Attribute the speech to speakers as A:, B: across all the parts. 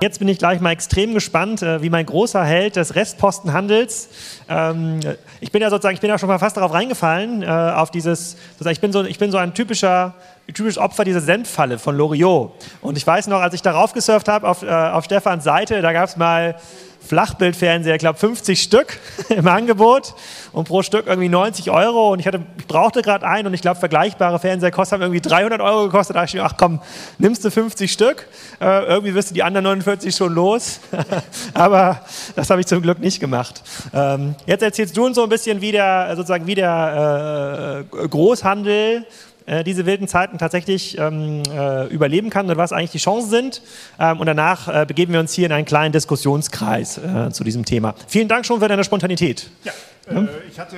A: Jetzt bin ich gleich mal extrem gespannt, äh, wie mein großer Held des Restpostenhandels. Ähm, ich bin ja sozusagen, ich bin ja schon mal fast darauf reingefallen, äh, auf dieses, ich bin so, ich bin so ein typischer, typisches Opfer dieser Senffalle von Loriot. Und ich weiß noch, als ich darauf gesurft habe, auf, äh, auf Stefans Seite, da gab es mal Flachbildfernseher, ich glaube 50 Stück im Angebot und pro Stück irgendwie 90 Euro. Und ich, hatte, ich brauchte gerade einen und ich glaube, vergleichbare Fernseher kosten irgendwie 300 Euro gekostet. Da dachte ich mir, ach komm, nimmst du 50 Stück, äh, irgendwie wirst du die anderen 49 schon los. Aber das habe ich zum Glück nicht gemacht. Ähm, jetzt erzählst du uns so ein bisschen, wie der, sozusagen, wie der äh, Großhandel äh, diese wilden Zeiten tatsächlich ähm, äh, überleben kann und was eigentlich die Chancen sind. Ähm, und danach äh, begeben wir uns hier in einen kleinen Diskussionskreis äh, zu diesem Thema. Vielen Dank schon für deine Spontanität.
B: Ja, hm? ich hatte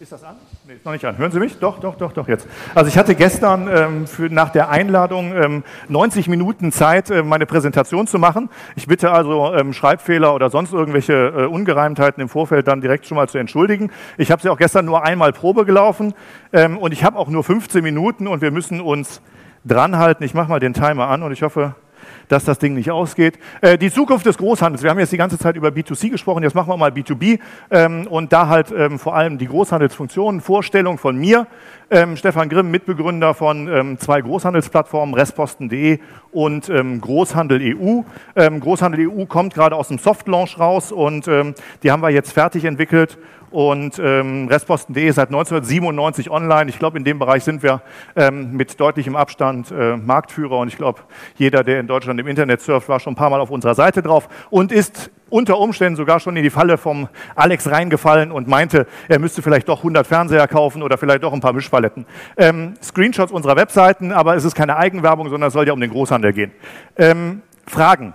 B: ist das an? Nee, noch nicht an. Hören Sie mich? Doch, doch, doch, doch, jetzt. Also ich hatte gestern ähm, für, nach der Einladung ähm, 90 Minuten Zeit, äh, meine Präsentation zu machen. Ich bitte also ähm, Schreibfehler oder sonst irgendwelche äh, Ungereimtheiten im Vorfeld dann direkt schon mal zu entschuldigen. Ich habe sie auch gestern nur einmal Probe gelaufen ähm, und ich habe auch nur 15 Minuten und wir müssen uns dranhalten. Ich mache mal den Timer an und ich hoffe, dass das Ding nicht ausgeht. Äh, die Zukunft des Großhandels. Wir haben jetzt die ganze Zeit über B2C gesprochen, jetzt machen wir mal B2B ähm, und da halt ähm, vor allem die Großhandelsfunktionen, Vorstellung von mir, ähm, Stefan Grimm, Mitbegründer von ähm, zwei Großhandelsplattformen, Restposten.de und ähm, Großhandel EU. Ähm, Großhandel EU kommt gerade aus dem Soft Launch raus und die haben wir jetzt fertig entwickelt und ähm, Restposten.de ist seit 1997 online. Ich glaube, in dem Bereich sind wir ähm, mit deutlichem Abstand äh, Marktführer und ich glaube, jeder, der in Deutschland im Internet surft, war schon ein paar Mal auf unserer Seite drauf und ist unter Umständen sogar schon in die Falle vom Alex reingefallen und meinte, er müsste vielleicht doch 100 Fernseher kaufen oder vielleicht doch ein paar Mischpaletten. Ähm, Screenshots unserer Webseiten, aber es ist keine Eigenwerbung, sondern es soll ja um den Großhandel gehen. Ähm, Fragen?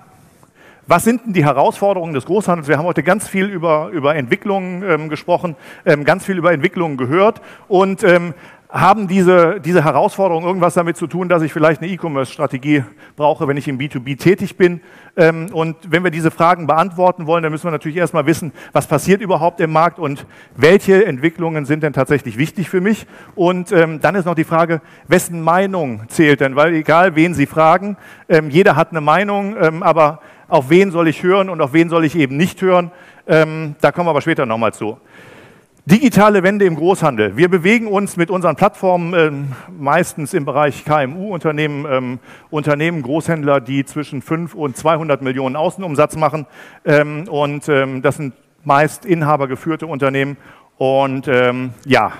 B: Was sind denn die Herausforderungen des Großhandels? Wir haben heute ganz viel über, über Entwicklungen ähm, gesprochen, ähm, ganz viel über Entwicklungen gehört und ähm, haben diese, diese Herausforderungen irgendwas damit zu tun, dass ich vielleicht eine E-Commerce-Strategie brauche, wenn ich im B2B tätig bin? Ähm, und wenn wir diese Fragen beantworten wollen, dann müssen wir natürlich erstmal wissen, was passiert überhaupt im Markt und welche Entwicklungen sind denn tatsächlich wichtig für mich? Und ähm, dann ist noch die Frage, wessen Meinung zählt denn? Weil egal, wen Sie fragen, ähm, jeder hat eine Meinung, aber auf wen soll ich hören und auf wen soll ich eben nicht hören. Ähm, da kommen wir aber später nochmal zu. Digitale Wende im Großhandel. Wir bewegen uns mit unseren Plattformen äh, meistens im Bereich KMU-Unternehmen, ähm, Unternehmen, Großhändler, die zwischen 5 und 200 Millionen Außenumsatz machen. Ähm, und ähm, das sind meist inhabergeführte Unternehmen. Und ähm, ja,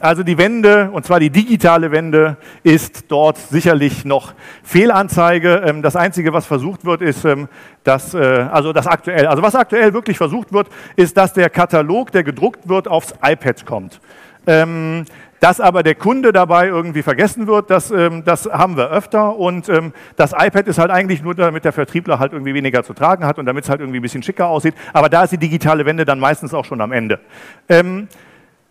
B: also die Wende, und zwar die digitale Wende, ist dort sicherlich noch Fehlanzeige. Ähm, das Einzige, was versucht wird, ist, ähm, dass, äh, also das aktuell, also was aktuell wirklich versucht wird, ist, dass der Katalog, der gedruckt wird, aufs iPad kommt. Ähm, dass aber der Kunde dabei irgendwie vergessen wird, das, das haben wir öfter. Und das iPad ist halt eigentlich nur, damit der Vertriebler halt irgendwie weniger zu tragen hat und damit es halt irgendwie ein bisschen schicker aussieht. Aber da ist die digitale Wende dann meistens auch schon am Ende.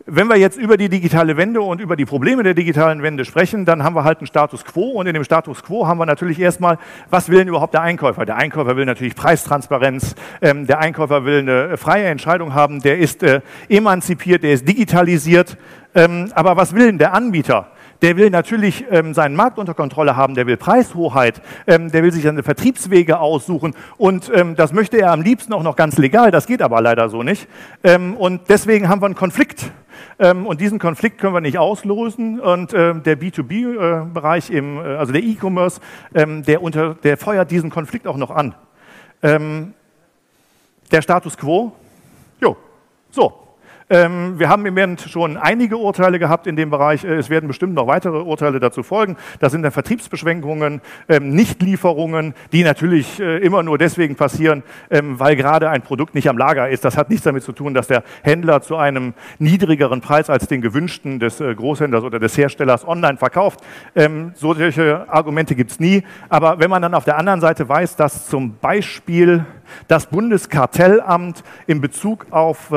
B: Wenn wir jetzt über die digitale Wende und über die Probleme der digitalen Wende sprechen, dann haben wir halt einen Status quo. Und in dem Status quo haben wir natürlich erstmal, was will denn überhaupt der Einkäufer? Der Einkäufer will natürlich Preistransparenz, ähm, der Einkäufer will eine freie Entscheidung haben, der ist äh, emanzipiert, der ist digitalisiert, ähm, aber was will denn der Anbieter? Der will natürlich ähm, seinen Markt unter Kontrolle haben, der will Preishoheit, ähm, der will sich seine Vertriebswege aussuchen. Und ähm, das möchte er am liebsten auch noch ganz legal, das geht aber leider so nicht. Ähm, und deswegen haben wir einen Konflikt ähm, und diesen Konflikt können wir nicht auslösen. Und ähm, der B2B-Bereich, äh, also der E-Commerce, ähm, der, der feuert diesen Konflikt auch noch an. der Status quo, jo, so, wir haben im Moment schon einige Urteile gehabt in dem Bereich. Äh, es werden bestimmt noch weitere Urteile dazu folgen. Das sind dann Vertriebsbeschränkungen, ähm, Nichtlieferungen, die natürlich äh, immer nur deswegen passieren, ähm, weil gerade ein Produkt nicht am Lager ist. Das hat nichts damit zu tun, dass der Händler zu einem niedrigeren Preis als den gewünschten des äh, Großhändlers oder des Herstellers online verkauft. Solche Argumente gibt es nie. Aber wenn man dann auf der anderen Seite weiß, dass zum Beispiel das Bundeskartellamt in Bezug auf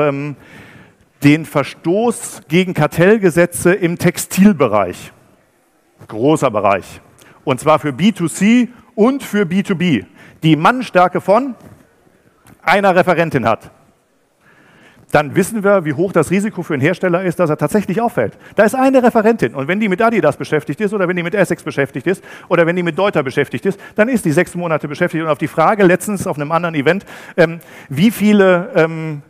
B: den Verstoß gegen Kartellgesetze im Textilbereich. Großer Bereich. Und zwar für B2C und für B2B. Die Mannstärke von einer Referentin hat. dann wissen wir, wie hoch das Risiko für einen Hersteller ist, dass er tatsächlich auffällt. Da ist eine Referentin und wenn die mit Adidas beschäftigt ist oder wenn die mit Essex beschäftigt ist oder wenn die mit Deuter beschäftigt ist, dann ist die sechs Monate beschäftigt. Und auf die Frage letztens auf einem anderen Event, ähm, wie viele ähm,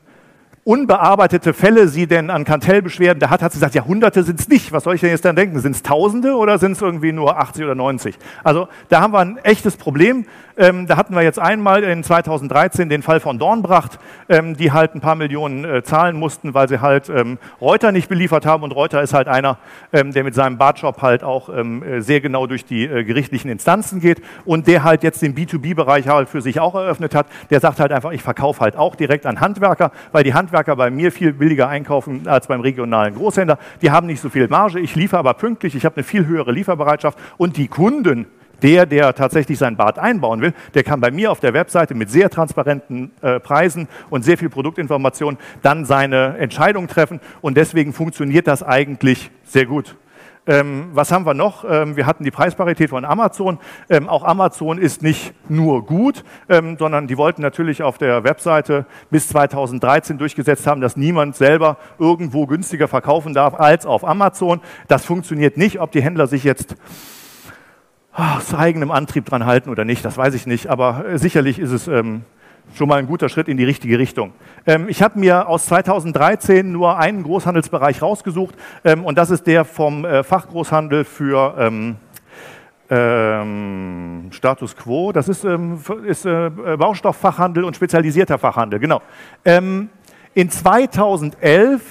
B: unbearbeitete Fälle sie denn an Kartellbeschwerden da hat, hat sie gesagt, ja, Hunderte sind es nicht. Was soll ich denn jetzt dann denken? Sind es Tausende oder sind es irgendwie nur 80 oder 90? Also da haben wir ein echtes Problem. Ähm, da hatten wir jetzt einmal in 2013 den Fall von Dornbracht, ähm, die halt ein paar Millionen äh, zahlen mussten, weil sie halt ähm, Reuter nicht beliefert haben. Und Reuter ist halt einer, ähm, der mit seinem Bartshop halt auch ähm, äh, sehr genau durch die äh, gerichtlichen Instanzen geht und der halt jetzt den B2B-Bereich halt für sich auch eröffnet hat. Der sagt halt einfach, ich verkaufe halt auch direkt an Handwerker, weil die Handwerker bei mir viel billiger einkaufen als beim regionalen Großhändler. Die haben nicht so viel Marge, ich liefere aber pünktlich, ich habe eine viel höhere Lieferbereitschaft und die Kunden der, der tatsächlich sein Bad einbauen will, der kann bei mir auf der Webseite mit sehr transparenten äh, Preisen und sehr viel Produktinformation dann seine Entscheidung treffen. Und deswegen funktioniert das eigentlich sehr gut. Ähm, was haben wir noch? Ähm, wir hatten die Preisparität von Amazon. Ähm, auch Amazon ist nicht nur gut, ähm, sondern die wollten natürlich auf der Webseite bis 2013 durchgesetzt haben, dass niemand selber irgendwo günstiger verkaufen darf als auf Amazon. Das funktioniert nicht, ob die Händler sich jetzt aus eigenem Antrieb dran halten oder nicht, das weiß ich nicht, aber äh, sicherlich ist es ähm, schon mal ein guter Schritt in die richtige Richtung. Ähm, ich habe mir aus 2013 nur einen Großhandelsbereich rausgesucht ähm, und das ist der vom äh, Fachgroßhandel für ähm, ähm, Status Quo. Das ist, ähm, ist äh, Baustofffachhandel und spezialisierter Fachhandel, genau. in 2011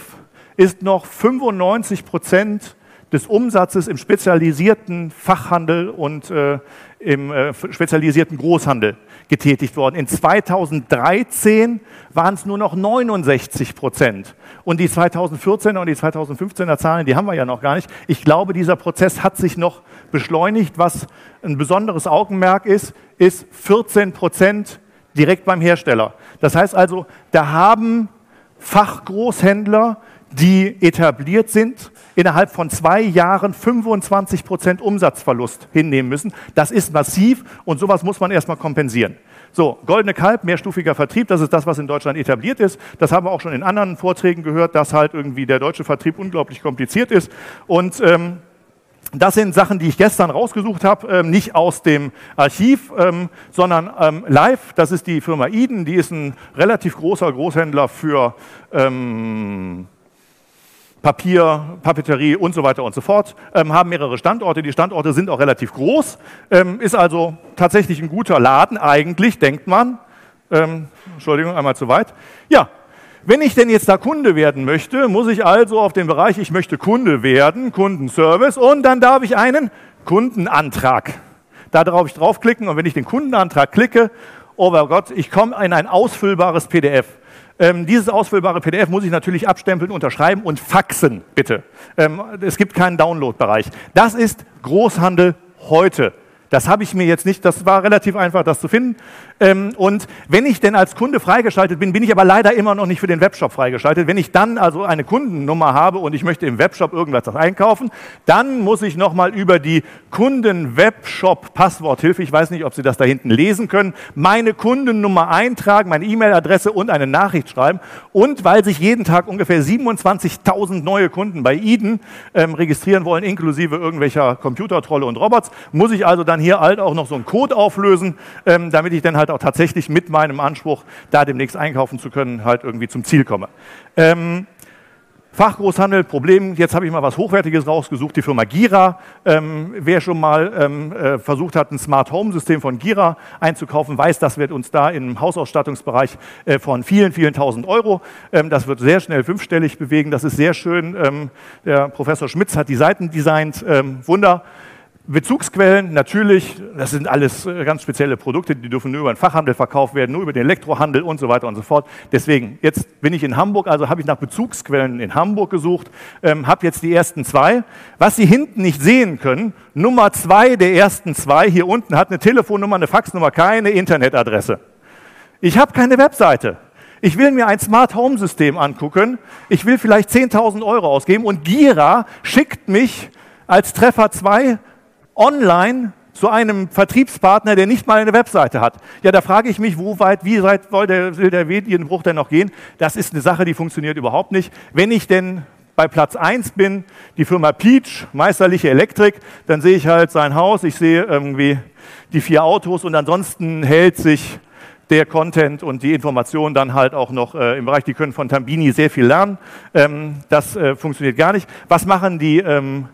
B: ist noch 95 Prozent des Umsatzes im spezialisierten Fachhandel und äh, im äh, spezialisierten Großhandel getätigt worden. In 2013 waren es nur noch 69 Prozent. Und die 2014er und die 2015er Zahlen, die haben wir ja noch gar nicht. Ich glaube, dieser Prozess hat sich noch beschleunigt. Was ein besonderes Augenmerk ist, ist 14 Prozent direkt beim Hersteller. Das heißt also, da haben Fachgroßhändler die etabliert sind, innerhalb von zwei Jahren 25 Prozent Umsatzverlust hinnehmen müssen. Das ist massiv und sowas muss man erstmal kompensieren. So, Goldene Kalb, mehrstufiger Vertrieb, das ist das, was in Deutschland etabliert ist. Das haben wir auch schon in anderen Vorträgen gehört, dass halt irgendwie der deutsche Vertrieb unglaublich kompliziert ist. Und ähm, das sind Sachen, die ich gestern rausgesucht habe, ähm, nicht aus dem Archiv, ähm, sondern ähm, live. Das ist die Firma Eden, die ist ein relativ großer Großhändler für ähm, Papier, Papeterie und so weiter und so fort, ähm, haben mehrere Standorte. Die Standorte sind auch relativ groß, ähm, ist also tatsächlich ein guter Laden eigentlich, denkt man. Ähm, Entschuldigung, einmal zu weit. Ja, wenn ich denn jetzt da Kunde werden möchte, muss ich also auf den Bereich, ich möchte Kunde werden, Kundenservice, und dann darf ich einen Kundenantrag. Da darf ich draufklicken und wenn ich den Kundenantrag klicke, oh Gott, ich komme in ein ausfüllbares PDF. Ähm, dieses ausfüllbare PDF muss ich natürlich abstempeln, unterschreiben und faxen, bitte. Ähm, es gibt keinen Download-Bereich. Das ist Großhandel heute. Das habe ich mir jetzt nicht, das war relativ einfach, das zu finden. Ähm, und wenn ich denn als Kunde freigeschaltet bin, bin ich aber leider immer noch nicht für den Webshop freigeschaltet. Wenn ich dann also eine Kundennummer habe und ich möchte im Webshop irgendwas einkaufen, dann muss ich nochmal über die Kunden-Webshop-Passworthilfe, ich weiß nicht, ob Sie das da hinten lesen können, meine Kundennummer eintragen, meine E-Mail-Adresse und eine Nachricht schreiben. Und weil sich jeden Tag ungefähr 27.000 neue Kunden bei Eden ähm, registrieren wollen, inklusive irgendwelcher Computertrolle und Robots, muss ich also dann hier halt auch noch so einen Code auflösen, ähm, damit ich dann halt halt auch tatsächlich mit meinem Anspruch, da demnächst einkaufen zu können, halt irgendwie zum Ziel komme. Ähm, Fachgroßhandel, Problem, jetzt habe ich mal was Hochwertiges rausgesucht, die Firma Gira. Ähm, wer schon mal ähm, äh, versucht hat, ein Smart Home System von Gira einzukaufen, weiß, das wird uns da im Hausausstattungsbereich äh, von vielen, vielen tausend Euro. Ähm, das wird sehr schnell fünfstellig bewegen, das ist sehr schön. Ähm, der Professor Schmitz hat die Seiten designt, ähm, Wunder. Bezugsquellen, natürlich, das sind alles äh, ganz spezielle Produkte, die dürfen nur über den Fachhandel verkauft werden, nur über den Elektrohandel und so weiter und so fort. Deswegen, jetzt bin ich in Hamburg, also habe ich nach Bezugsquellen in Hamburg gesucht, ähm, habe jetzt die ersten zwei. Was Sie hinten nicht sehen können, Nummer zwei der ersten zwei hier unten hat eine Telefonnummer, eine Faxnummer, keine Internetadresse. Ich habe keine Webseite. Ich will mir ein Smart Home System angucken. Ich will vielleicht 10.000 Euro ausgeben und Gira schickt mich als Treffer 2 online zu einem Vertriebspartner, der nicht mal eine Webseite hat. Ja, da frage ich mich, wo weit, wie weit will der, will der Medienbruch denn noch gehen? Das ist eine Sache, die funktioniert überhaupt nicht. Wenn ich denn bei Platz 1 bin, die Firma Peach, meisterliche Elektrik, dann sehe ich halt sein Haus, ich sehe irgendwie die vier Autos und ansonsten hält sich der Content und die Informationen dann halt auch noch äh, im Bereich, die können von Tambini sehr viel lernen. Ähm, das äh, funktioniert gar nicht. Was machen die? Ähm,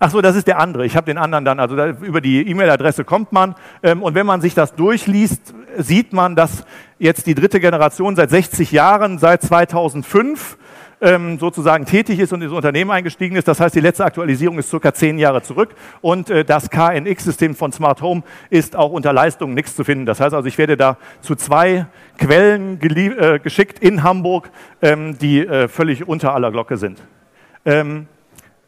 B: Ach so, das ist der andere. Ich habe den anderen dann, also da, über die E-Mail-Adresse kommt man. Ähm, und wenn man sich das durchliest, sieht man, dass jetzt die dritte Generation seit 60 Jahren, seit 2005, ähm, sozusagen tätig ist und ins Unternehmen eingestiegen ist. Das heißt, die letzte Aktualisierung ist circa zehn Jahre zurück und äh, das KNX-System von Smart Home ist auch unter Leistung nichts zu finden. Das heißt also, ich werde da zu zwei Quellen äh, geschickt in Hamburg, ähm, die äh, völlig unter aller Glocke sind. Ähm,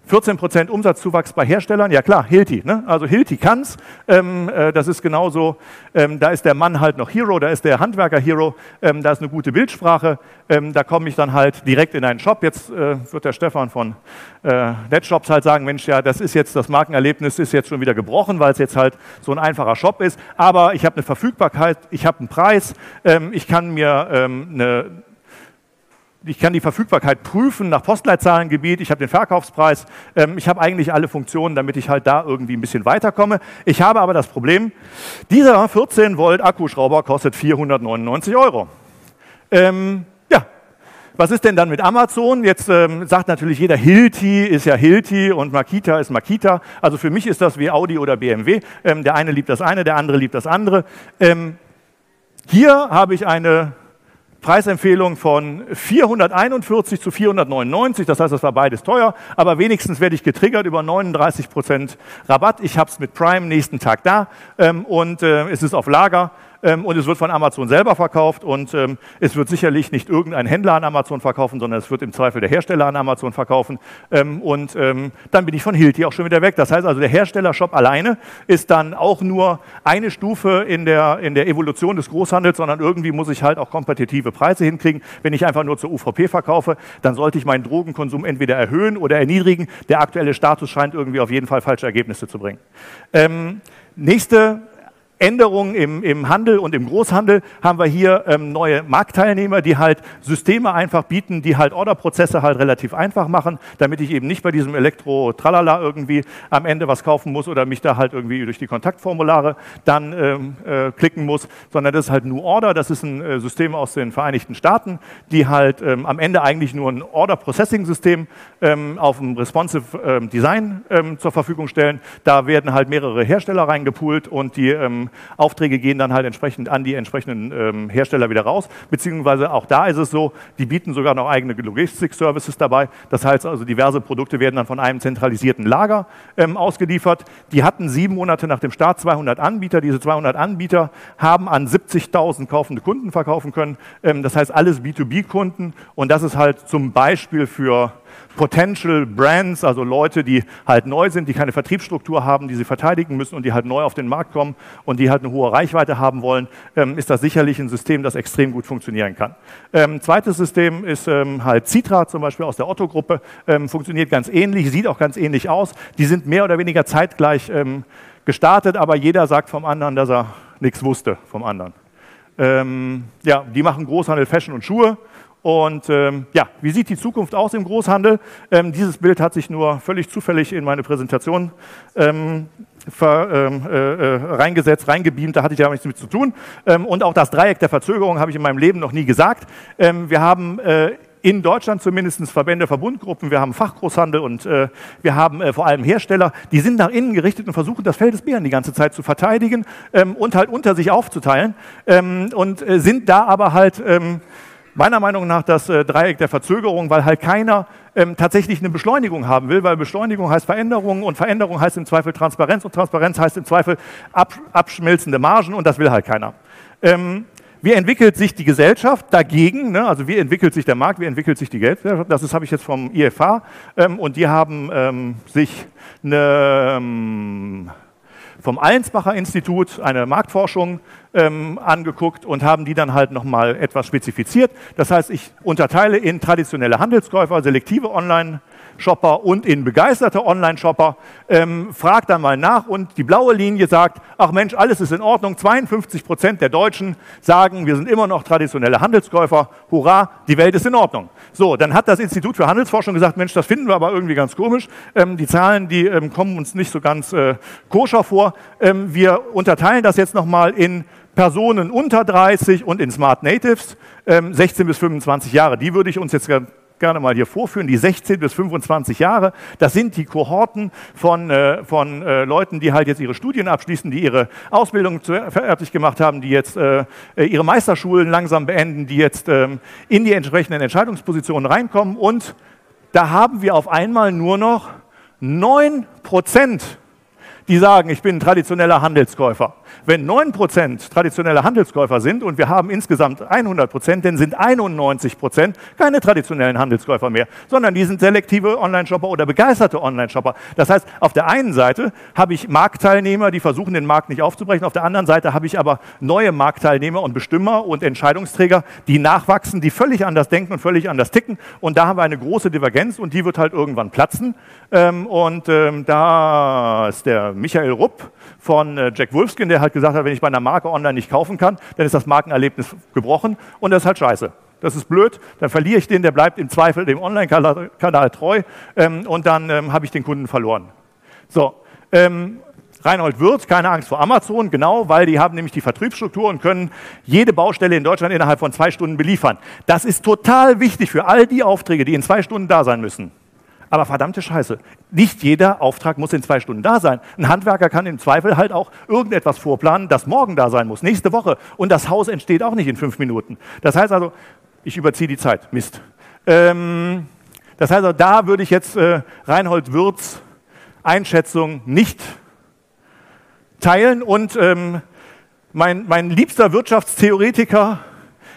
B: 14% Umsatzzuwachs bei Herstellern, ja klar, Hilti. Ne? Also Hilti kann's. Ähm, äh, das ist genauso, ähm, da ist der Mann halt noch Hero, da ist der Handwerker Hero, ähm, da ist eine gute Bildsprache. Ähm, da komme ich dann halt direkt in einen Shop. Jetzt äh, wird der Stefan von äh, Netshops halt sagen, Mensch, ja, das ist jetzt, das Markenerlebnis ist jetzt schon wieder gebrochen, weil es jetzt halt so ein einfacher Shop ist. Aber ich habe eine Verfügbarkeit, ich habe einen Preis, ähm, ich kann mir ähm, eine ich kann die Verfügbarkeit prüfen nach Postleitzahlengebiet, ich habe den Verkaufspreis, ähm, ich habe eigentlich alle Funktionen, damit ich halt da irgendwie ein bisschen weiterkomme. Ich habe aber das Problem, dieser 14 Volt Akkuschrauber kostet 499 Euro. Ähm, ja, was ist denn dann mit Amazon? Jetzt ähm, sagt natürlich jeder, Hilti ist ja Hilti und Makita ist Makita. Also für mich ist das wie Audi oder BMW. Ähm, der eine liebt das eine, der andere liebt das andere. Ähm, hier habe ich eine Preisempfehlung von 441 zu 499, das heißt, das war beides teuer, aber wenigstens werde ich getriggert über 39 Prozent Rabatt. Ich habe es mit Prime nächsten Tag da. Ähm, und äh, es ist auf Lager und es wird von Amazon selber verkauft und ähm, es wird sicherlich nicht irgendein Händler an Amazon verkaufen, sondern es wird im Zweifel der Hersteller an Amazon verkaufen ähm, und ähm, dann bin ich von Hilti auch schon wieder weg. Das heißt also, der Herstellershop alleine ist dann auch nur eine Stufe in der, in der Evolution des Großhandels, sondern irgendwie muss ich halt auch kompetitive Preise hinkriegen. Wenn ich einfach nur zur UVP verkaufe, dann sollte ich meinen Drogenkonsum entweder erhöhen oder erniedrigen. Der aktuelle Status scheint irgendwie auf jeden Fall falsche Ergebnisse zu bringen. Ähm, nächste Änderungen im, im Handel und im Großhandel haben wir hier ähm, neue Marktteilnehmer, die halt Systeme einfach bieten, die halt Orderprozesse halt relativ einfach machen, damit ich eben nicht bei diesem Elektro-Tralala irgendwie am Ende was kaufen muss oder mich da halt irgendwie durch die Kontaktformulare dann ähm, äh, klicken muss, sondern das ist halt New Order, das ist ein äh, System aus den Vereinigten Staaten, die halt ähm, am Ende eigentlich nur ein Order-Processing-System ähm, auf dem Responsive ähm, Design ähm, zur Verfügung stellen. Da werden halt mehrere Hersteller reingepoolt und die Aufträge gehen dann halt entsprechend an die entsprechenden ähm, Hersteller wieder raus. Beziehungsweise auch da ist es so, die bieten sogar noch eigene Logistik-Services dabei. Das heißt also, diverse Produkte werden dann von einem zentralisierten Lager ähm, ausgeliefert. Die hatten sieben Monate nach dem Start 200 Anbieter. Diese 200 Anbieter haben an 70.000 kaufende Kunden verkaufen können. Ähm, das heißt alles B2B-Kunden. Und das ist halt zum Beispiel für Potential Brands, also Leute, die halt neu sind, die keine Vertriebsstruktur haben, die sie verteidigen müssen und die halt neu auf den Markt kommen und die halt eine hohe Reichweite haben wollen, ähm, ist das sicherlich ein System, das extrem gut funktionieren kann. Ähm, zweites System ist ähm, halt Citra, zum Beispiel aus der Otto-Gruppe, ähm, funktioniert ganz ähnlich, sieht auch ganz ähnlich aus. Die sind mehr oder weniger zeitgleich ähm, gestartet, aber jeder sagt vom anderen, dass er nichts wusste vom anderen. Ähm, ja, die machen Großhandel, Fashion und Schuhe. Und ähm, ja, wie sieht die Zukunft aus im Großhandel? Ähm, dieses Bild hat sich nur völlig zufällig in meine Präsentation ähm, ver, ähm, äh, äh, reingesetzt, reingebeamt, da hatte ich ja nichts mit zu tun. Ähm, und auch das Dreieck der Verzögerung habe ich in meinem Leben noch nie gesagt. Ähm, wir haben äh, in Deutschland zumindest Verbände, Verbundgruppen, wir haben Fachgroßhandel und äh, wir haben äh, vor allem Hersteller, die sind nach innen gerichtet und versuchen das Feld des Bären die ganze Zeit zu verteidigen ähm, und halt unter sich aufzuteilen ähm, und äh, sind da aber halt ähm, meiner Meinung nach das äh, Dreieck der Verzögerung, weil halt keiner ähm, tatsächlich eine Beschleunigung haben will, weil Beschleunigung heißt Veränderung und Veränderung heißt im Zweifel Transparenz und Transparenz heißt im Zweifel ab, abschmelzende Margen und das will halt keiner. Ähm, wie entwickelt sich die Gesellschaft dagegen? Ne? Also wie entwickelt sich der Markt, wie entwickelt sich die Gesellschaft? Das habe ich jetzt vom IFH ähm, und die haben ähm, sich eine ähm, vom Allensbacher Institut eine Marktforschung ähm, angeguckt und haben die dann halt nochmal etwas spezifiziert. Das heißt, ich unterteile in traditionelle Handelskäufer, selektive Online- Online-Shopper und in begeisterte Online-Shopper. Ähm, fragt dann mal nach und die blaue Linie sagt, ach Mensch, alles ist in Ordnung. 52 Prozent der Deutschen sagen, wir sind immer noch traditionelle Handelskäufer. Hurra, die Welt ist in Ordnung. So, dann hat das Institut für Handelsforschung gesagt, Mensch, das finden wir aber irgendwie ganz komisch. Ähm, die Zahlen, die ähm, kommen uns nicht so ganz äh, koscher vor. Ähm, wir unterteilen das jetzt nochmal in Personen unter 30 und in Smart Natives, 16 ähm, bis 25 Jahre. Die würde ich uns jetzt gerne mal hier vorführen, die 16 bis 25 Jahre. Das sind die Kohorten von, äh, von äh, Leuten, die halt jetzt ihre Studien abschließen, die ihre Ausbildung fertig gemacht haben, die jetzt äh, ihre Meisterschulen langsam beenden, die jetzt ähm, in die entsprechenden Entscheidungspositionen reinkommen. Und da haben wir auf einmal nur noch 9 Prozent die sagen, ich bin ein traditioneller Handelskäufer. Wenn 9% traditionelle Handelskäufer sind und wir haben insgesamt 100%, dann sind 91% keine traditionellen Handelskäufer mehr, sondern die sind selektive Online-Shopper oder begeisterte Online-Shopper. Das heißt, auf der einen Seite habe ich Marktteilnehmer, die versuchen, den Markt nicht aufzubrechen. Auf der anderen Seite habe ich aber neue Marktteilnehmer und Bestimmer und Entscheidungsträger, die nachwachsen, die völlig anders denken und völlig anders ticken. Und da haben wir eine große Divergenz und die wird halt irgendwann platzen. Ähm, und ähm, da ist der Michael Rupp von äh, Jack Wolfskin, der halt gesagt hat, wenn ich bei einer Marke online nicht kaufen kann, dann ist das Markenerlebnis gebrochen und das ist halt scheiße. Das ist blöd, dann verliere ich den, der bleibt im Zweifel dem Online-Kanal treu ähm, und dann ähm, habe ich den Kunden verloren. So, ähm, Reinhold Wirth, keine Angst vor Amazon, genau, weil die haben nämlich die Vertriebsstruktur und können jede Baustelle in Deutschland innerhalb von zwei Stunden beliefern. Das ist total wichtig für all die Aufträge, die in zwei Stunden da sein müssen. Aber verdammte Scheiße, nicht jeder Auftrag muss in zwei Stunden da sein. Ein Handwerker kann im Zweifel halt auch irgendetwas vorplanen, das morgen da sein muss, nächste Woche. Und das Haus entsteht auch nicht in fünf Minuten. Das heißt also, ich überziehe die Zeit. Mist. Ähm, das heißt also, da würde ich jetzt äh, Reinhold Würz Einschätzung nicht teilen. Und ähm, mein, mein liebster Wirtschaftstheoretiker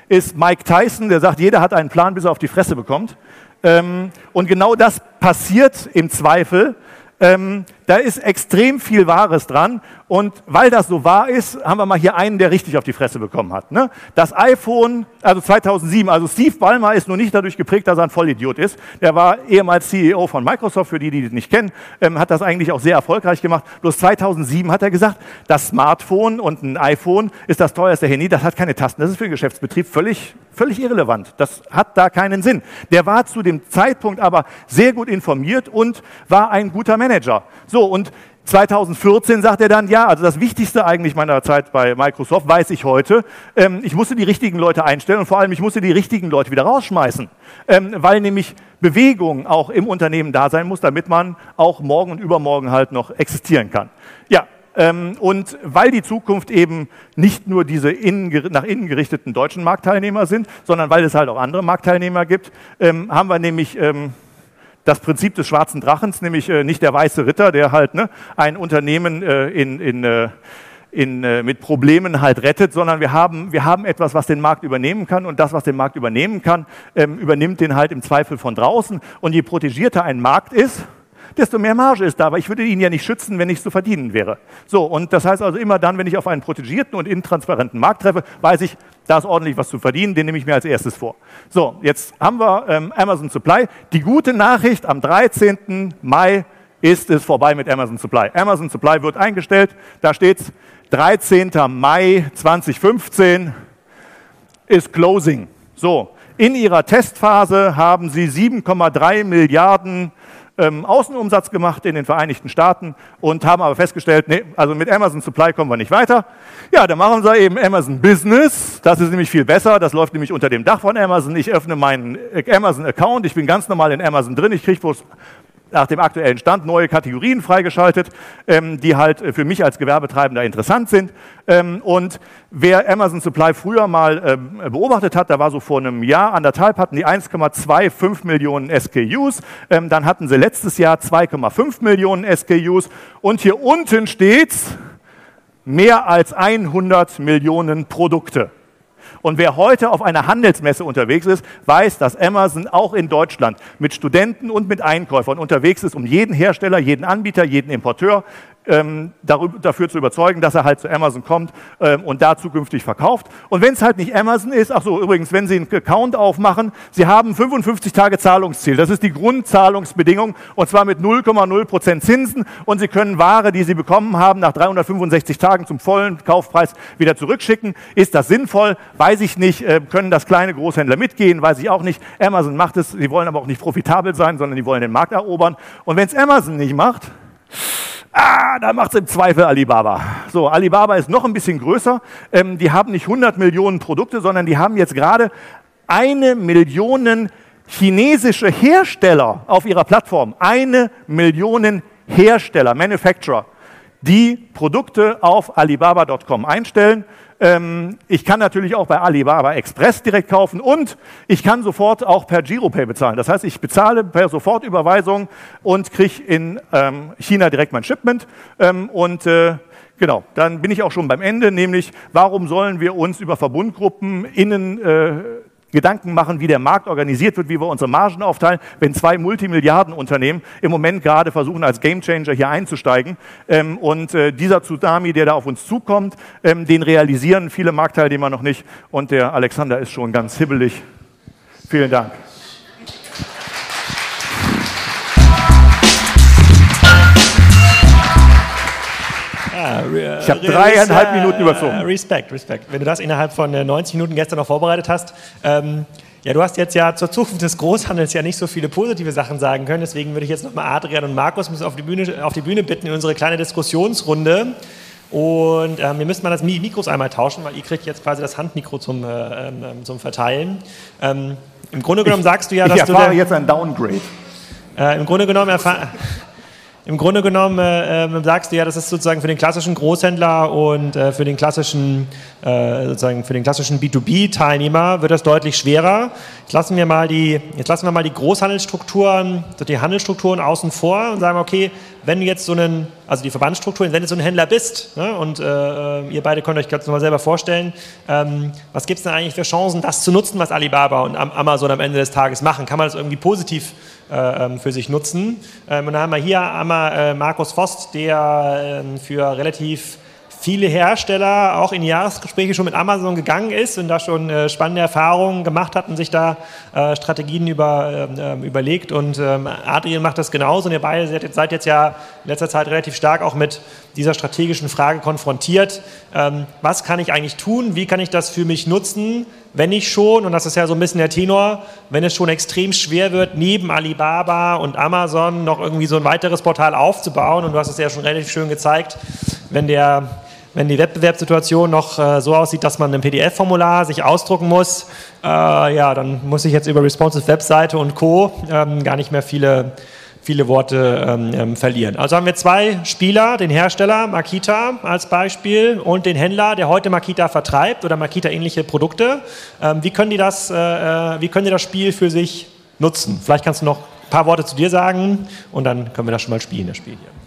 B: ist Mike Tyson, der sagt, jeder hat einen Plan, bis er auf die Fresse bekommt. Ähm, und genau das passiert im Zweifel. Ähm, da ist extrem viel Wahres dran. Und weil das so wahr ist, haben wir mal hier einen, der richtig auf die Fresse bekommen hat. Ne? Das iPhone, also 2007, also Steve Ballmer ist nur nicht dadurch geprägt, dass er ein Vollidiot ist. Der war ehemals CEO von Microsoft, für die, die das nicht kennen, ähm, hat das eigentlich auch sehr erfolgreich gemacht. Bloß 2007 hat er gesagt, das Smartphone und ein iPhone ist das teuerste Handy, das hat keine Tasten. Das ist für den Geschäftsbetrieb völlig, völlig irrelevant. Das hat da keinen Sinn. Der war zu dem Zeitpunkt aber sehr gut informiert und war ein guter Manager. So, und 2014 sagt er dann, ja, also das Wichtigste eigentlich meiner Zeit bei Microsoft weiß ich heute, ähm, ich musste die richtigen Leute einstellen und vor allem ich musste die richtigen Leute wieder rausschmeißen, ähm, weil nämlich Bewegung auch im Unternehmen da sein muss, damit man auch morgen und übermorgen halt noch existieren kann. Ja, ähm, und weil die Zukunft eben nicht nur diese innen, nach innen gerichteten deutschen Marktteilnehmer sind, sondern weil es halt auch andere Marktteilnehmer gibt, ähm, haben wir nämlich ähm, das Prinzip des schwarzen Drachens, nämlich äh, nicht der weiße Ritter, der halt ne, ein Unternehmen äh, in, in, äh, in, äh, mit Problemen halt rettet, sondern wir haben, wir haben etwas, was den Markt übernehmen kann und das, was den Markt übernehmen kann, ähm, übernimmt den halt im Zweifel von draußen. Und je protegierter ein Markt ist, desto mehr Marge ist da. Aber ich würde ihn ja nicht schützen, wenn nichts zu verdienen wäre. So, und das heißt also immer dann, wenn ich auf einen protegierten und intransparenten Markt treffe, weiß ich, da ist ordentlich was zu verdienen, den nehme ich mir als erstes vor. So, jetzt haben wir ähm, Amazon Supply. Die gute Nachricht am 13. Mai ist es vorbei mit Amazon Supply. Amazon Supply wird eingestellt. Da steht es 13. Mai 2015 ist Closing. So, in ihrer Testphase haben sie 7,3 Milliarden ähm, Außenumsatz gemacht in den Vereinigten Staaten und haben aber festgestellt, nee, also mit Amazon Supply kommen wir nicht weiter. Ja, dann machen sie eben Amazon Business. Das ist nämlich viel besser. Das läuft nämlich unter dem Dach von Amazon. Ich öffne meinen Amazon Account. Ich bin ganz normal in Amazon drin. Ich kriege bloß nach dem aktuellen Stand neue Kategorien freigeschaltet, ähm, die halt äh, für mich als Gewerbetreibender interessant sind. Ähm, und wer Amazon Supply früher mal ähm, beobachtet hat, da war so vor einem Jahr, anderthalb hatten die 1,25 Millionen SKUs, ähm, dann hatten sie letztes Jahr 2,5 Millionen SKUs und hier unten steht's mehr als 100 Millionen Produkte. Und wer heute auf einer Handelsmesse unterwegs ist, weiß, dass Amazon auch in Deutschland mit Studenten und mit Einkäufern unterwegs ist, um jeden Hersteller, jeden Anbieter, jeden Importeur ähm, dafür zu überzeugen, dass er halt zu Amazon kommt ähm, und da zukünftig verkauft. Und wenn es halt nicht Amazon ist, ach so, übrigens, wenn Sie einen Account aufmachen, Sie haben 55 Tage Zahlungsziel. Das ist die Grundzahlungsbedingung und zwar mit 0,0 Prozent Zinsen und Sie können Ware, die Sie bekommen haben, nach 365 Tagen zum vollen Kaufpreis wieder zurückschicken. Ist das sinnvoll? Weiß ich nicht. Äh, können das kleine Großhändler mitgehen? Weiß ich auch nicht. Amazon macht es. Sie wollen aber auch nicht profitabel sein, sondern die wollen den Markt erobern. Und wenn es Amazon nicht macht, Ah, da macht es im Zweifel Alibaba. So, Alibaba ist noch ein bisschen größer. Ähm, die haben nicht 100 Millionen Produkte, sondern die haben jetzt gerade eine Million chinesische Hersteller auf ihrer Plattform. Eine Million Hersteller, Manufacturer, die Produkte auf Alibaba.com einstellen ähm, ich kann natürlich auch bei Alibaba Express direkt kaufen und ich kann sofort auch per Giropay bezahlen. Das heißt, ich bezahle per Sofortüberweisung und kriege in ähm, China direkt mein Shipment. Ähm, und äh, genau, dann bin ich auch schon beim Ende, nämlich warum sollen wir uns über Verbundgruppen innen äh, Gedanken machen, wie der Markt organisiert wird, wie wir unsere Margen aufteilen, wenn zwei Multimilliardenunternehmen im Moment gerade versuchen, als Gamechanger hier einzusteigen. Ähm, und äh, dieser Tsunami, der da auf uns zukommt, ähm, den realisieren viele Marktteilnehmer noch nicht. Und der Alexander ist schon ganz hibbelig. Vielen Dank. Ich habe dreieinhalb Minuten überzogen.
A: Respekt, Respekt. Wenn du das innerhalb von 90 äh, Minuten gestern noch vorbereitet hast. Ähm, ja, du hast jetzt ja zur Zukunft des Großhandels ja nicht so viele positive Sachen sagen können. Deswegen würde ich jetzt nochmal Adrian und Markus auf die, Bühne, auf die Bühne bitten in unsere kleine Diskussionsrunde. Und ähm, wir müssen mal das Mikros einmal tauschen, weil ihr kriegt jetzt quasi das Handmikro zum, äh, ähm, ähm zum Verteilen. Ähm, Im Grunde genommen
B: ich,
A: sagst du ja,
B: dass
A: ich
B: du... Ich erfahre jetzt ein Downgrade.
A: Äh, Im Grunde genommen erfahren... Im Grunde genommen äh, äh, sagst du ja, das ist sozusagen für den klassischen Großhändler und äh, für den klassischen, äh, sozusagen für den klassischen B2B-Teilnehmer wird das deutlich schwerer. Jetzt lassen wir mal die, jetzt lassen wir mal die Großhandelsstrukturen, die Handelsstrukturen außen vor und sagen, okay, wenn du jetzt so einen, also die Verbandsstrukturen, wenn du so ein Händler bist ne, und äh, ihr beide könnt euch ganz nochmal selber vorstellen, ähm, was gibt es denn eigentlich für Chancen, das zu nutzen, was Alibaba und Amazon am Ende des Tages machen? Kann man das irgendwie positiv äh, ähm, für sich nutzen. Ähm, und dann haben wir hier einmal äh, Markus Vost, der ähm, für relativ viele Hersteller auch in Jahresgespräche schon mit Amazon gegangen ist und da schon äh, spannende Erfahrungen gemacht hat und sich da äh, Strategien über, äh, überlegt. Und ähm, Adrian macht das genauso und ihr beide seid jetzt, seid jetzt, ja in letzter Zeit relativ stark auch mit dieser strategischen Frage konfrontiert. Ähm, was kann ich eigentlich tun? Wie kann ich das für mich nutzen? Wenn ich schon, und das ist ja so ein bisschen der Tenor, wenn es schon extrem schwer wird, neben Alibaba und Amazon noch irgendwie so ein weiteres Portal aufzubauen, und du hast es ja schon relativ schön gezeigt, wenn der wenn die Wettbewerbssituation noch äh, so aussieht, dass man ein PDF-Formular sich ausdrucken muss, äh, ja, dann muss ich jetzt über Responsive Webseite und Co. Ähm, gar nicht mehr viele, viele Worte ähm, ähm, verlieren. Also haben wir zwei Spieler, den Hersteller Makita als Beispiel und den Händler, der heute Makita vertreibt oder Makita-ähnliche Produkte. Ähm, wie, können die das, äh, äh, wie können die das Spiel für sich nutzen? Vielleicht kannst du noch ein paar Worte zu dir sagen und dann können wir das schon mal spielen, das Spiel hier.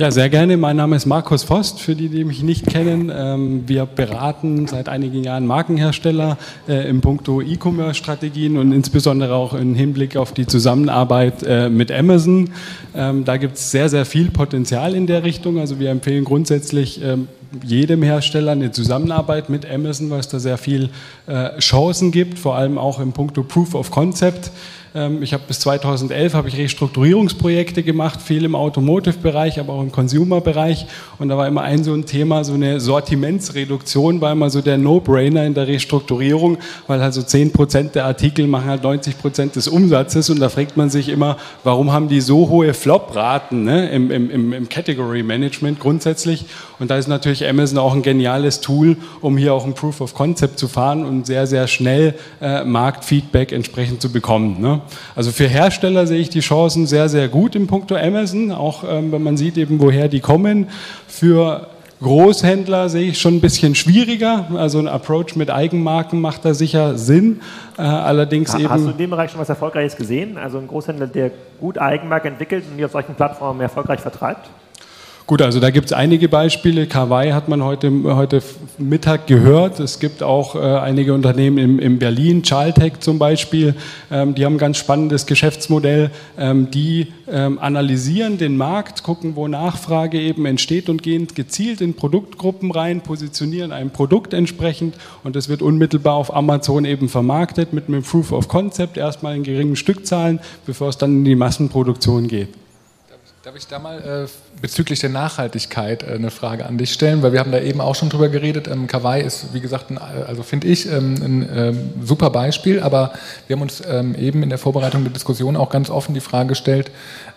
C: Ja, sehr gerne. Mein Name ist Markus Vost, für die, die mich nicht kennen. Ähm, wir beraten seit einigen Jahren Markenhersteller äh, im Punkto E-Commerce-Strategien und insbesondere auch im Hinblick auf die Zusammenarbeit äh, mit Amazon. Ähm, da gibt es sehr, sehr viel Potenzial in der Richtung. Also wir empfehlen grundsätzlich ähm, jedem Hersteller eine Zusammenarbeit mit Amazon, weil es da sehr viel äh, Chancen gibt, vor allem auch im Punkto Proof of Concept. Ähm, ich habe bis 2011 habe ich Restrukturierungsprojekte gemacht, viel im Automotive-Bereich, aber auch im Consumer-Bereich. Und da war immer ein so ein Thema, so eine Sortimentsreduktion, war immer so der No-Brainer in der Restrukturierung, weil halt so 10 Prozent der Artikel machen halt 90 Prozent des Umsatzes. Und da fragt man sich immer, warum haben die so hohe Flop-Raten ne, im, im, im Category-Management grundsätzlich? Und da ist natürlich Amazon auch ein geniales Tool, um hier auch ein Proof of Concept zu fahren und sehr, sehr schnell äh, Marktfeedback entsprechend zu bekommen. Ne? Also für Hersteller sehe ich die Chancen sehr, sehr gut im Punkto Amazon, auch ähm, wenn man sieht eben, woher die kommen. Für Großhändler sehe ich schon ein bisschen schwieriger. Also ein Approach mit Eigenmarken macht da sicher Sinn. Äh, allerdings
A: ha,
C: eben.
A: Hast du in dem Bereich schon was Erfolgreiches gesehen? Also ein Großhändler, der gut Eigenmarke entwickelt und die auf solchen Plattformen erfolgreich vertreibt?
C: Gut, also da gibt es einige Beispiele. Kawaii hat man heute, heute Mittag gehört. Es gibt auch äh, einige Unternehmen in, in Berlin, Charltech zum Beispiel, ähm, die haben ein ganz spannendes Geschäftsmodell. Ähm, die ähm, analysieren den Markt, gucken, wo Nachfrage eben entsteht und gehen gezielt in Produktgruppen rein, positionieren ein Produkt entsprechend und das wird unmittelbar auf Amazon eben vermarktet mit einem Proof of Concept, erstmal in geringen Stückzahlen, bevor es dann in die Massenproduktion geht.
D: Darf ich da mal äh, bezüglich der Nachhaltigkeit äh, eine Frage an dich stellen? Weil wir haben da eben auch schon drüber geredet. Ähm, Kawaii ist, wie gesagt, ein, also finde ich, ähm, ein äh, super Beispiel. Aber wir haben uns ähm, eben in der Vorbereitung der Diskussion auch ganz offen die Frage gestellt,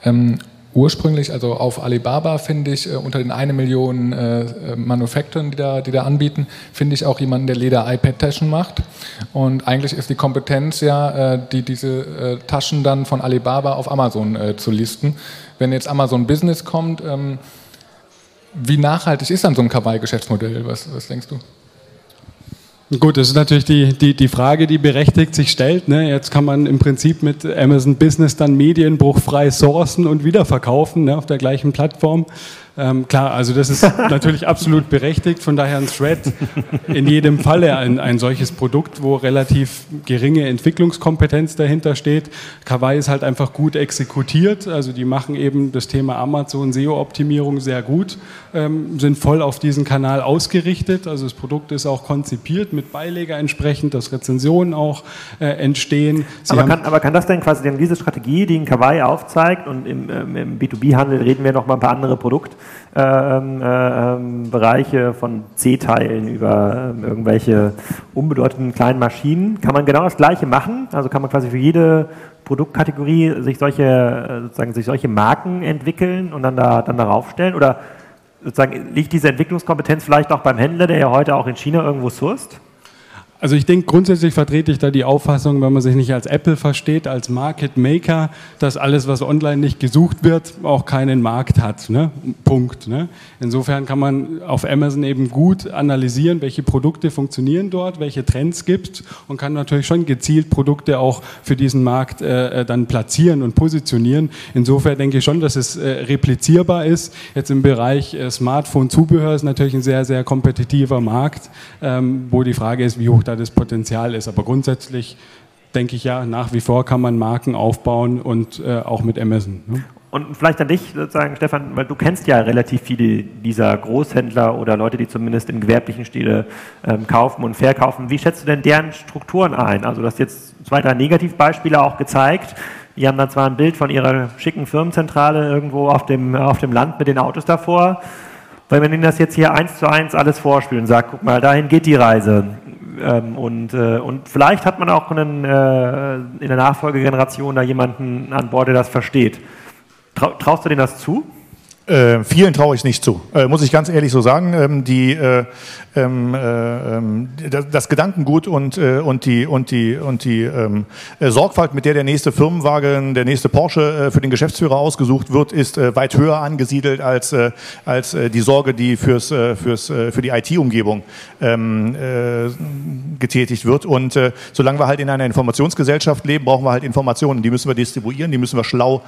D: ähm, ursprünglich, also auf Alibaba finde ich, äh, unter den eine Million äh, äh, Manufakturen, die da, die da anbieten, finde ich auch jemanden, der Leder-iPad-Taschen macht. Und eigentlich ist die Kompetenz ja, äh, die, diese äh, Taschen dann von Alibaba auf Amazon äh, zu listen. Wenn jetzt Amazon Business kommt, ähm, wie nachhaltig ist dann so ein Kawaii-Geschäftsmodell? Was, was denkst du?
C: Gut, das ist natürlich die, die, die Frage, die berechtigt sich stellt. Ne? Jetzt kann man im Prinzip mit Amazon Business dann medienbruchfrei sourcen und wiederverkaufen ne, auf der gleichen Plattform. Ähm, klar, also das ist natürlich absolut berechtigt, von daher ein Thread in jedem Falle ein, ein solches Produkt, wo relativ geringe Entwicklungskompetenz dahinter steht. Kawaii ist halt einfach gut exekutiert, also die machen eben das Thema Amazon SEO-Optimierung sehr gut, ähm, sind voll auf diesen Kanal ausgerichtet, also das Produkt ist auch konzipiert mit Beileger entsprechend, dass Rezensionen auch äh, entstehen.
A: Aber kann, aber kann, das denn quasi denn diese Strategie, die in Kawaii aufzeigt und im, ähm, im B2B-Handel reden wir noch mal ein paar andere Produkte, ähm, äh, Bereiche von C-Teilen über äh, irgendwelche unbedeutenden kleinen Maschinen. Kann man genau das Gleiche machen? Also kann man quasi für jede Produktkategorie sich solche, äh, sozusagen, sich solche Marken entwickeln und dann, da, dann darauf stellen? Oder sozusagen liegt diese Entwicklungskompetenz vielleicht auch beim Händler, der ja heute auch in China irgendwo sourced?
C: Also ich denke, grundsätzlich vertrete ich da die Auffassung, wenn man sich nicht als Apple versteht, als Market Maker, dass alles, was online nicht gesucht wird, auch keinen Markt hat. Ne? Punkt. Ne? Insofern kann man auf Amazon eben gut analysieren, welche Produkte funktionieren dort, welche Trends gibt und kann natürlich schon gezielt Produkte auch für diesen Markt äh, äh dann platzieren und positionieren. Insofern denke ich schon, dass es äh, replizierbar ist. Jetzt im Bereich äh, Smartphone-Zubehör ist natürlich ein sehr, sehr kompetitiver Markt, ähm, wo die Frage ist, wie hoch da da das Potenzial ist. Aber grundsätzlich denke ich ja, nach wie vor kann man Marken aufbauen und äh, auch mit Amazon. Ne?
A: Und vielleicht an dich sozusagen, Stefan, weil du kennst ja relativ viele dieser Großhändler oder Leute, die zumindest im gewerblichen Stile ähm, kaufen und verkaufen. Wie schätzt du denn deren Strukturen ein? Also du hast jetzt zwei, drei Negativbeispiele auch gezeigt. Die haben dann zwar ein Bild von ihrer schicken Firmenzentrale irgendwo auf dem, auf dem Land mit den Autos davor. Weil wenn Ihnen das jetzt hier eins zu eins alles vorspielen und sagt, guck mal, dahin geht die Reise, ähm, und, äh, und vielleicht hat man auch einen, äh, in der Nachfolgegeneration da jemanden an Bord, der das versteht. traust du denen das zu?
B: Äh, vielen traue ich nicht zu, äh, muss ich ganz ehrlich so sagen. Ähm, die, äh, ähm, äh, ähm, das, das, Gedankengut und, äh, und die, und die, und die ähm, äh, Sorgfalt, mit der der nächste Firmenwagen, der nächste Porsche für den Geschäftsführer ausgesucht wird, ist weit höher angesiedelt als, als die Sorge, die fürs, fürs, für die IT-Umgebung ähm, getätigt wird. Und solange wir halt in einer Informationsgesellschaft leben, brauchen wir halt Informationen. Die müssen wir distribuieren, die müssen wir schlau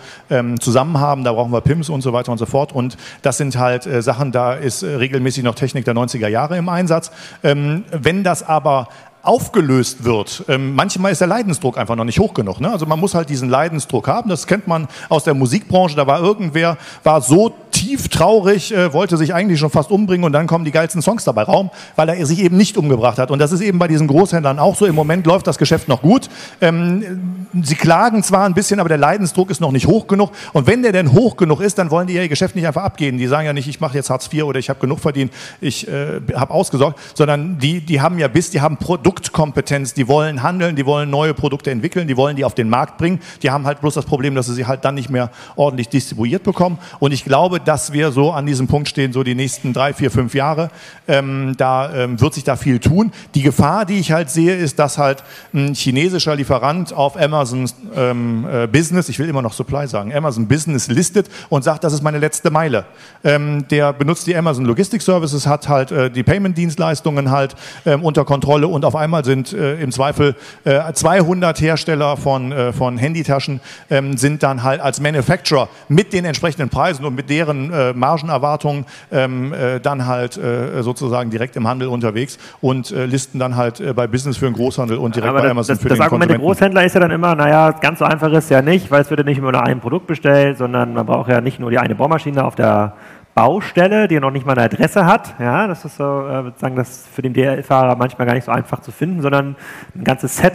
B: zusammen haben. Da brauchen wir PIMS und so weiter und so fort. Und das sind halt äh, Sachen, da ist äh, regelmäßig noch Technik der 90er Jahre im Einsatz. Ähm, wenn das aber aufgelöst wird. Ähm, manchmal ist der Leidensdruck einfach noch nicht hoch genug. Ne? Also man muss halt diesen Leidensdruck haben. Das kennt man aus der Musikbranche. Da war irgendwer, war so tief traurig, äh, wollte sich eigentlich schon fast umbringen und dann kommen die geilsten Songs dabei raum, weil er sich eben nicht umgebracht hat. Und das ist eben bei diesen Großhändlern auch so. Im Moment läuft das Geschäft noch gut. Ähm, sie klagen zwar ein bisschen, aber der Leidensdruck ist noch nicht hoch genug. Und wenn der denn hoch genug ist, dann wollen die ihr Geschäft nicht einfach abgeben. Die sagen ja nicht, ich mache jetzt Hartz IV oder ich habe genug verdient, ich äh, habe ausgesorgt, sondern die, die haben ja bis, die haben Produktkompetenz, die wollen handeln, die wollen neue Produkte entwickeln, die wollen die auf den Markt bringen. Die haben halt bloß das Problem, dass sie sie halt dann nicht mehr ordentlich distribuiert bekommen. Und ich glaube, dass wir so an diesem Punkt stehen, so die nächsten drei, vier, fünf Jahre. Ähm, da ähm, wird sich da viel tun. Die Gefahr, die ich halt sehe, ist, dass halt ein chinesischer Lieferant auf Amazon ähm, äh, Business, ich will immer noch Supply sagen, Amazon Business listet und sagt, das ist meine letzte Meile. Ähm, der benutzt die Amazon Logistic Services, hat halt äh, die Payment-Dienstleistungen halt ähm, unter Kontrolle und auf einmal sind äh, im Zweifel äh, 200 Hersteller von, äh, von Handytaschen ähm, sind dann halt als Manufacturer mit den entsprechenden Preisen und mit deren höheren äh, Margenerwartungen ähm, äh, dann halt äh, sozusagen direkt im Handel unterwegs und äh, listen dann halt äh, bei Business für den Großhandel und direkt
A: Aber
B: bei
A: das,
B: Amazon
A: das,
B: für
A: das
B: den
A: Argument der. Großhändler ist ja dann immer, naja, ganz so einfach ist ja nicht, weil es wird ja nicht immer nur ein Produkt bestellt, sondern man braucht ja nicht nur die eine Bohrmaschine auf der Baustelle, die noch nicht mal eine Adresse hat. Ja, das ist so, äh, sozusagen das für den DL-Fahrer manchmal gar nicht so einfach zu finden, sondern ein ganzes Set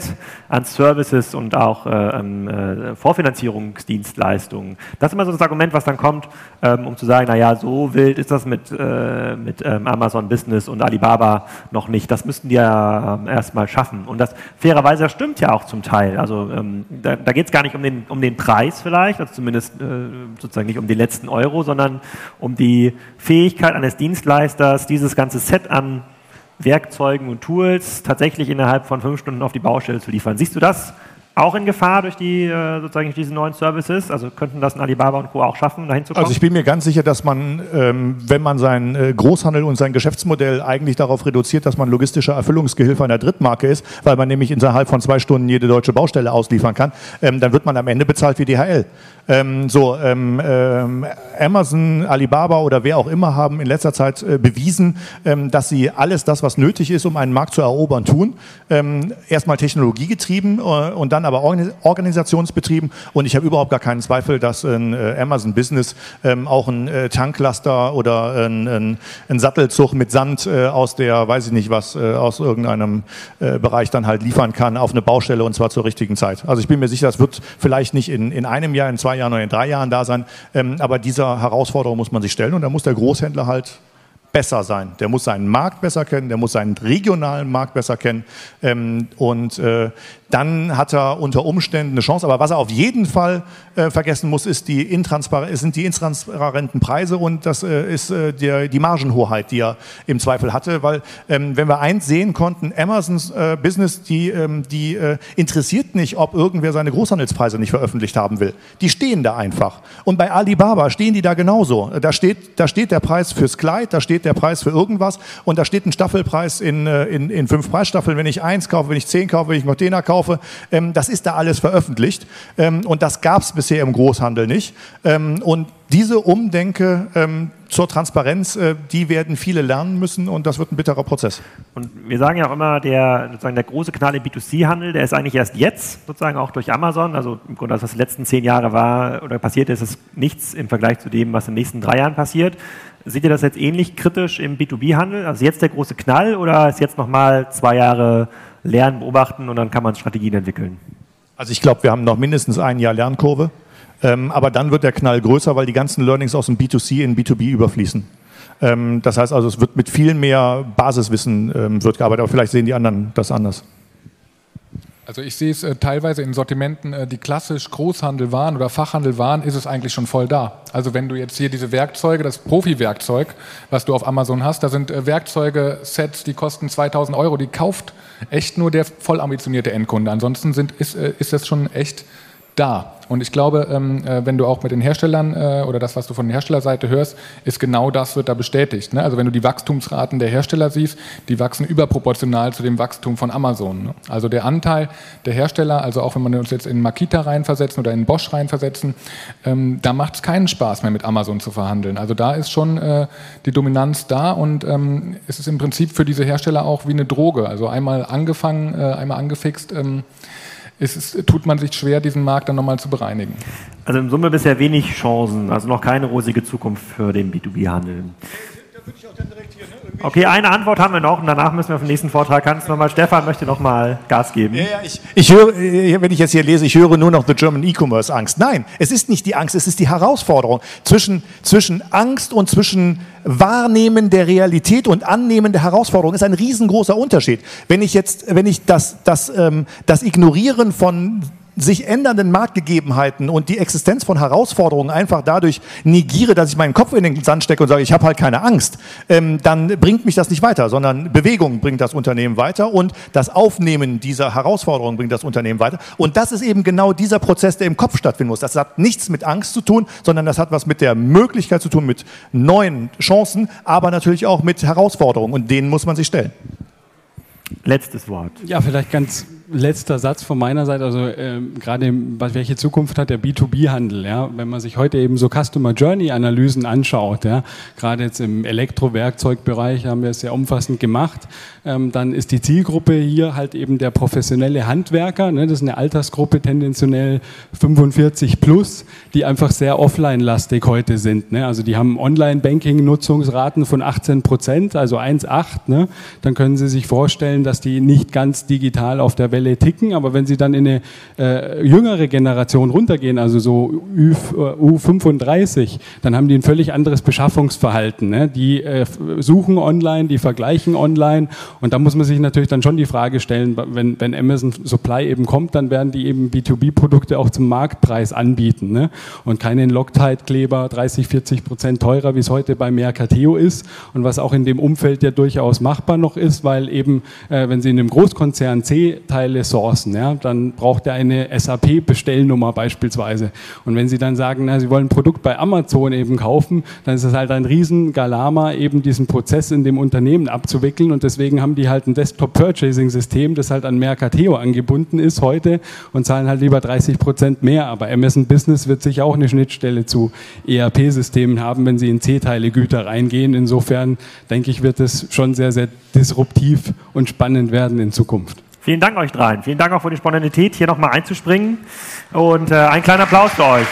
A: an Services und auch äh, ähm, äh, Vorfinanzierungsdienstleistungen. Das ist immer so das Argument, was dann kommt, ähm, um zu sagen, naja, so wild ist das mit, äh, mit ähm, Amazon Business und Alibaba noch nicht. Das müssten die ja ähm, erstmal schaffen. Und das fairerweise stimmt ja auch zum Teil. Also ähm, da, da geht es gar nicht um den, um den Preis vielleicht, also zumindest äh, sozusagen nicht um den letzten Euro, sondern um die Fähigkeit eines Dienstleisters, dieses ganze Set an Werkzeugen und Tools tatsächlich innerhalb von fünf Stunden auf die Baustelle zu liefern. Siehst du das auch in Gefahr durch die äh, sozusagen durch diese neuen Services? Also könnten das ein Alibaba und Co. auch schaffen, dahin zu kommen?
B: Also ich bin mir ganz sicher, dass man, ähm, wenn man seinen äh, Großhandel und sein Geschäftsmodell eigentlich darauf reduziert, dass man logistischer Erfüllungsgehilfe einer Drittmarke ist, weil man nämlich innerhalb von zwei Stunden jede deutsche Baustelle ausliefern kann, ähm, dann wird man am Ende bezahlt wie DHL. Ähm, so, Amazon, Alibaba oder wer auch immer haben in letzter Zeit äh, bewiesen, dass sie alles das, was nötig ist, um einen Markt zu erobern, tun. Erstmal technologiegetrieben und dann aber organis organisationsbetrieben. Und ich habe überhaupt gar keinen Zweifel, dass ein äh, Amazon Business ähm, auch ein äh, Tanklaster oder ein, ein, ein Sattelzug mit Sand äh, aus der, weiß ich nicht was, aus irgendeinem Bereich dann halt liefern kann auf eine Baustelle und zwar zur richtigen Zeit. Also ich bin mir sicher, das wird vielleicht nicht in, in einem Jahr, in zwei Jahren oder in drei Jahren da sein, ähm, aber dieser Herausforderung muss man sich stellen und da muss der Großhändler halt besser sein. Der muss seinen Markt besser kennen, der muss seinen regionalen Markt besser kennen ähm, und äh, dann hat er unter Umständen eine Chance. Aber was er auf jeden Fall äh, vergessen muss, ist die sind die intransparenten Preise und das äh, ist äh, der, die Margenhoheit, die er im Zweifel hatte. Weil ähm, wenn wir eins sehen konnten, Amazons äh, Business, die, ähm, die äh, interessiert nicht, ob irgendwer seine Großhandelspreise nicht veröffentlicht haben will. Die stehen da einfach. Und bei Alibaba stehen die da genauso. Da steht, da steht der Preis fürs Kleid, da steht der Preis für irgendwas und da steht ein Staffelpreis in, äh, in, in fünf Preisstaffeln. Wenn ich eins kaufe, wenn ich zehn kaufe, wenn ich einen Container kaufe, ähm, das ist da alles veröffentlicht. Ähm, und das gab es bisher im Großhandel nicht. Ähm, und diese Umdenke ähm, zur Transparenz, äh, die werden viele lernen müssen und das wird ein bitterer Prozess.
A: Und wir sagen ja auch immer, der, sozusagen der große Knall im B2C-Handel, der ist eigentlich erst jetzt, sozusagen auch durch Amazon. Also im Grunde, was die letzten zehn Jahre war oder passiert ist, ist nichts im Vergleich zu dem, was in den nächsten drei Jahren passiert. Seht ihr das jetzt ähnlich kritisch im B2B-Handel? Also jetzt der große Knall oder ist jetzt nochmal zwei Jahre lernen, beobachten und dann kann man Strategien entwickeln?
B: Also ich glaube, wir haben noch mindestens ein Jahr Lernkurve. Ähm, aber dann wird der Knall größer, weil die ganzen Learnings aus dem B2C in B2B überfließen. Ähm, das heißt also, es wird mit viel mehr Basiswissen ähm, wird gearbeitet, aber vielleicht sehen die anderen das anders.
D: Also ich sehe es äh, teilweise in Sortimenten, äh, die klassisch Großhandel waren oder Fachhandel waren, ist es eigentlich schon voll da. Also wenn du jetzt hier diese Werkzeuge, das Profi-Werkzeug, was du auf Amazon hast, da sind äh, Werkzeuge-Sets, die kosten 2000 Euro, die kauft echt nur der voll ambitionierte Endkunde. Ansonsten sind, ist, äh, ist das schon echt da. Und ich glaube, ähm, äh, wenn du auch mit den Herstellern äh, oder das, was du von der Herstellerseite hörst, ist genau das wird da bestätigt. Ne? Also wenn du die Wachstumsraten der Hersteller siehst, die wachsen überproportional zu dem Wachstum von Amazon. Ne? Also der Anteil der Hersteller, also auch wenn wir uns jetzt in Makita reinversetzen oder in Bosch reinversetzen, ähm, da macht es keinen Spaß mehr mit Amazon zu verhandeln. Also da ist schon äh, die Dominanz da und ähm, es ist im Prinzip für diese Hersteller auch wie eine Droge. Also einmal angefangen, einmal angefixt. Ist es, tut man sich schwer, diesen Markt dann nochmal zu bereinigen.
A: Also in Summe bisher wenig Chancen, also noch keine rosige Zukunft für den B2B-Handel. Okay, eine Antwort haben wir noch und danach müssen wir auf den nächsten Vortrag. Kannst du nochmal, Stefan möchte nochmal Gas geben.
B: Ja, ja, ich, ich höre, äh, wenn ich jetzt hier lese, ich höre nur noch The German E-Commerce Angst. Nein, es ist nicht die Angst, es ist die Herausforderung. Zwischen, zwischen Angst und zwischen Wahrnehmen der Realität und Annehmen der Herausforderung ist ein riesengroßer Unterschied. Wenn ich jetzt, wenn ich das, das, ähm, das Ignorieren von sich ändernden Marktgegebenheiten und die Existenz von Herausforderungen einfach dadurch negiere, dass ich meinen Kopf in den Sand stecke und sage, ich habe halt keine Angst, ähm, dann bringt mich das nicht weiter, sondern Bewegung bringt das Unternehmen weiter und das Aufnehmen dieser Herausforderungen bringt das Unternehmen weiter. Und das ist eben genau dieser Prozess, der im Kopf stattfinden muss. Das hat nichts mit Angst zu tun, sondern das hat was mit der Möglichkeit zu tun, mit neuen Chancen, aber natürlich auch mit Herausforderungen und denen muss man sich stellen.
A: Letztes Wort.
C: Ja, vielleicht ganz letzter Satz von meiner Seite, also äh, gerade welche Zukunft hat der B2B-Handel, ja? wenn man sich heute eben so Customer Journey-Analysen anschaut, ja? gerade jetzt im Elektrowerkzeugbereich haben wir es sehr umfassend gemacht, ähm, dann ist die Zielgruppe hier halt eben der professionelle Handwerker, ne? das ist eine Altersgruppe tendenziell 45 plus, die einfach sehr offline-lastig heute sind, ne? also die haben Online-Banking-Nutzungsraten von 18 Prozent, also 1,8, ne? dann können Sie sich vorstellen, dass die nicht ganz digital auf der Welle ticken, aber wenn sie dann in eine äh, jüngere Generation runtergehen, also so U35, äh, dann haben die ein völlig anderes Beschaffungsverhalten. Ne? Die äh, suchen online, die vergleichen online und da muss man sich natürlich dann schon die Frage stellen, wenn, wenn Amazon Supply eben kommt, dann werden die eben B2B-Produkte auch zum Marktpreis anbieten ne? und keinen Loctite-Kleber 30, 40 Prozent teurer, wie es heute bei Mercateo ist und was auch in dem Umfeld ja durchaus machbar noch ist, weil eben, äh, wenn Sie in einem Großkonzern C-Teile sourcen, ja, dann braucht er eine SAP-Bestellnummer beispielsweise. Und wenn Sie dann sagen, na, Sie wollen ein Produkt bei Amazon eben kaufen, dann ist es halt ein riesen Galama, eben diesen Prozess in dem Unternehmen abzuwickeln. Und deswegen haben die halt ein Desktop-Purchasing-System, das halt an Mercateo angebunden ist heute und zahlen halt lieber 30 Prozent mehr. Aber Amazon Business wird sicher auch eine Schnittstelle zu ERP-Systemen haben, wenn sie in C-Teile-Güter reingehen. Insofern denke ich, wird es schon sehr, sehr disruptiv und spannend werden in Zukunft.
A: Vielen Dank euch dreien. Vielen Dank auch für die Spontanität, hier nochmal einzuspringen. Und äh, ein kleiner Applaus für euch.